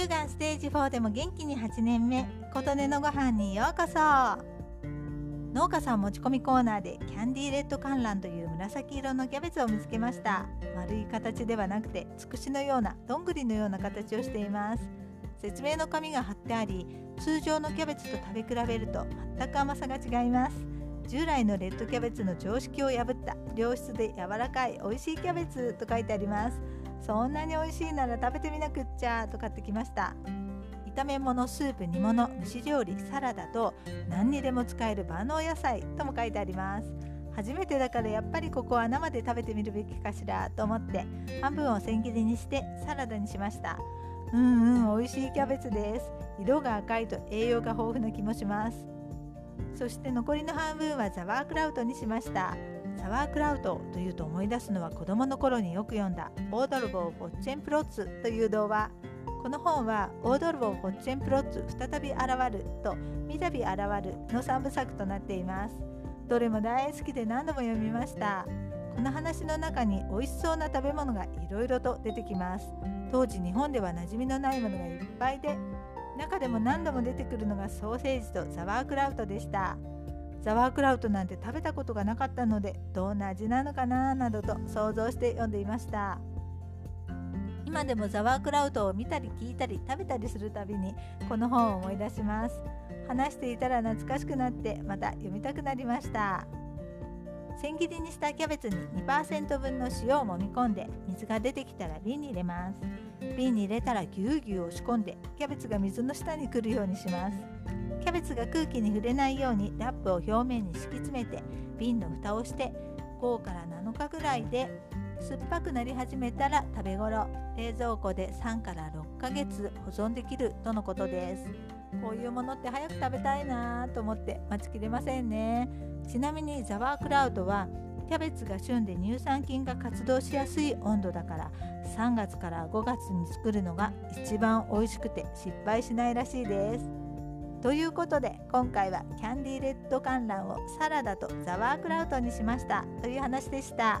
乳がんステージ4でも元気に8年目。琴音のご飯にようこそ。農家さん持ち込みコーナーでキャンディーレッド観覧という紫色のキャベツを見つけました。丸い形ではなくてつくしのようなどんぐりのような形をしています。説明の紙が貼ってあり通常のキャベツと食べ比べると全く甘さが違います。従来のレッドキャベツの常識を破った良質で柔らかい美味しいキャベツと書いてあります。そんなに美味しいなら食べてみなくっちゃと買ってきました。炒め物スープ煮物蒸し料理サラダと何にでも使える万能野菜とも書いてあります。初めてだからやっぱりここは生で食べてみるべきかしらと思って半分を千切りにしてサラダにしました。うんうん美味しいキャベツです。色が赤いと栄養が豊富な気もします。そして残りの半分はザワークラウトにしました。サワークラウトというと思い出すのは子供の頃によく読んだオードルボー・フォッチェンプロッツという童話この本はオードルボー・フォッチェンプロッツ再び現ると三度現るの3部作となっています。どれも大好きで何度も読みました。この話の中に美味しそうな食べ物がいろいろと出てきます当時日本では馴染みのないものがいっぱいで中でも何度も出てくるのがソーセージとザワークラウトでした。ザワークラウトなんて食べたことがなかったのでどんな味なのかななどと想像して読んでいました。今でもザワークラウトを見たり聞いたり食べたりするたびにこの本を思い出します。話していたら懐かしくなってまた読みたくなりました。千切りにしたキャベツに2%分の塩を揉み込んで水が出てきたら瓶に入れます。瓶に入れたらぎゅうぎゅう押し込んでキャベツが水の下に来るようにします。キャベツが空気に触れないようにラップを表面に敷き詰めて瓶の蓋をして5から7日ぐらいで酸っぱくなり始めたら食べ頃。冷蔵庫で3から6ヶ月保存できるとのことです。こういうものって早く食べたいなと思って待ちきれませんね。ちなみにザワークラウドはキャベツが旬で乳酸菌が活動しやすい温度だから3月から5月に作るのが一番美味しくて失敗しないらしいです。ということで今回はキャンディーレッド観覧をサラダとザワークラウトにしました。という話でした。